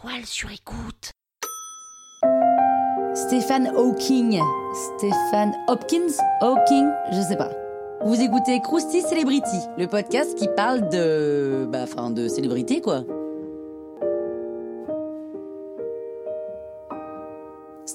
toile sur écoute. Stéphane Hawking. Stéphane Hopkins Hawking Je sais pas. Vous écoutez Krusty Celebrity, le podcast qui parle de. Bah, enfin, de célébrité, quoi.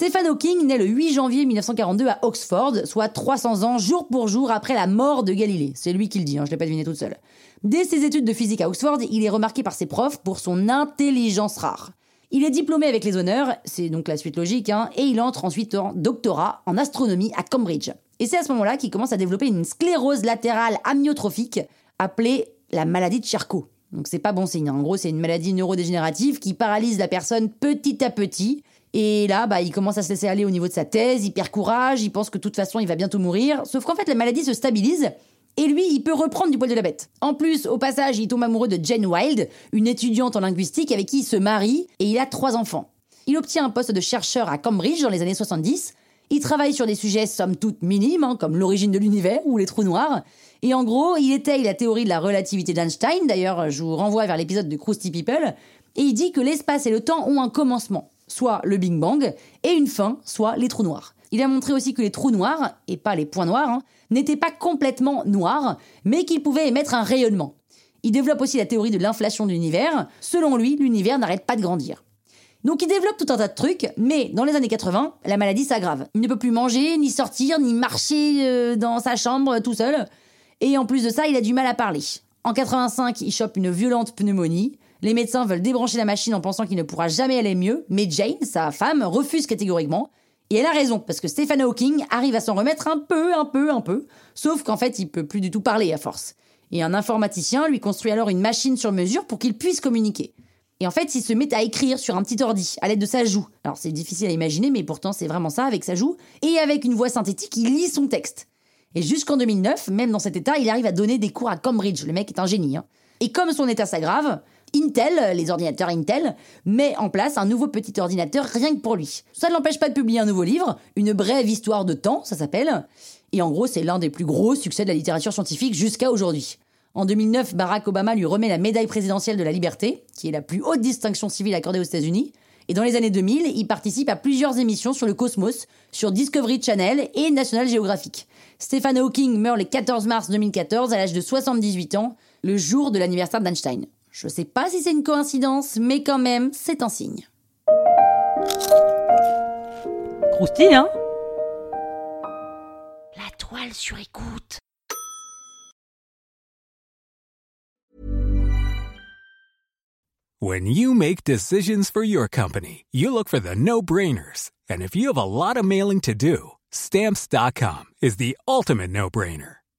Stephen Hawking naît le 8 janvier 1942 à Oxford, soit 300 ans jour pour jour après la mort de Galilée. C'est lui qui le dit, hein, je l'ai pas deviné toute seule. Dès ses études de physique à Oxford, il est remarqué par ses profs pour son intelligence rare. Il est diplômé avec les honneurs, c'est donc la suite logique, hein, et il entre ensuite en doctorat en astronomie à Cambridge. Et c'est à ce moment-là qu'il commence à développer une sclérose latérale amyotrophique appelée la maladie de Charcot. Donc c'est pas bon signe. hein. En gros, c'est une maladie neurodégénérative qui paralyse la personne petit à petit. Et là, bah, il commence à se laisser aller au niveau de sa thèse, il perd courage, il pense que de toute façon il va bientôt mourir. Sauf qu'en fait, la maladie se stabilise et lui, il peut reprendre du poil de la bête. En plus, au passage, il tombe amoureux de Jane Wilde, une étudiante en linguistique avec qui il se marie et il a trois enfants. Il obtient un poste de chercheur à Cambridge dans les années 70. Il travaille sur des sujets somme toute minimes, hein, comme l'origine de l'univers ou les trous noirs. Et en gros, il étaye la théorie de la relativité d'Einstein. D'ailleurs, je vous renvoie vers l'épisode de Krusty People. Et il dit que l'espace et le temps ont un commencement, soit le Big Bang, et une fin, soit les trous noirs. Il a montré aussi que les trous noirs, et pas les points noirs, hein, n'étaient pas complètement noirs, mais qu'ils pouvaient émettre un rayonnement. Il développe aussi la théorie de l'inflation de l'univers. Selon lui, l'univers n'arrête pas de grandir. Donc il développe tout un tas de trucs, mais dans les années 80, la maladie s'aggrave. Il ne peut plus manger, ni sortir, ni marcher euh, dans sa chambre tout seul. Et en plus de ça, il a du mal à parler. En 85, il chope une violente pneumonie. Les médecins veulent débrancher la machine en pensant qu'il ne pourra jamais aller mieux, mais Jane, sa femme, refuse catégoriquement. Et elle a raison, parce que Stephen Hawking arrive à s'en remettre un peu, un peu, un peu. Sauf qu'en fait, il peut plus du tout parler à force. Et un informaticien lui construit alors une machine sur mesure pour qu'il puisse communiquer. Et en fait, il se met à écrire sur un petit ordi, à l'aide de sa joue. Alors c'est difficile à imaginer, mais pourtant c'est vraiment ça, avec sa joue. Et avec une voix synthétique, il lit son texte. Et jusqu'en 2009, même dans cet état, il arrive à donner des cours à Cambridge. Le mec est un génie. hein. Et comme son état s'aggrave, Intel, les ordinateurs Intel, met en place un nouveau petit ordinateur rien que pour lui. Ça ne l'empêche pas de publier un nouveau livre, Une brève histoire de temps, ça s'appelle. Et en gros, c'est l'un des plus gros succès de la littérature scientifique jusqu'à aujourd'hui. En 2009, Barack Obama lui remet la médaille présidentielle de la liberté, qui est la plus haute distinction civile accordée aux États-Unis. Et dans les années 2000, il participe à plusieurs émissions sur le cosmos, sur Discovery Channel et National Geographic. Stephen Hawking meurt le 14 mars 2014 à l'âge de 78 ans, le jour de l'anniversaire d'Einstein. Je sais pas si c'est une coïncidence, mais quand même, c'est un signe. Croustille, hein? La toile sur écoute. When you make decisions for your company, you look for the no brainers. And if you have a lot of mailing to do, stamps.com is the ultimate no brainer.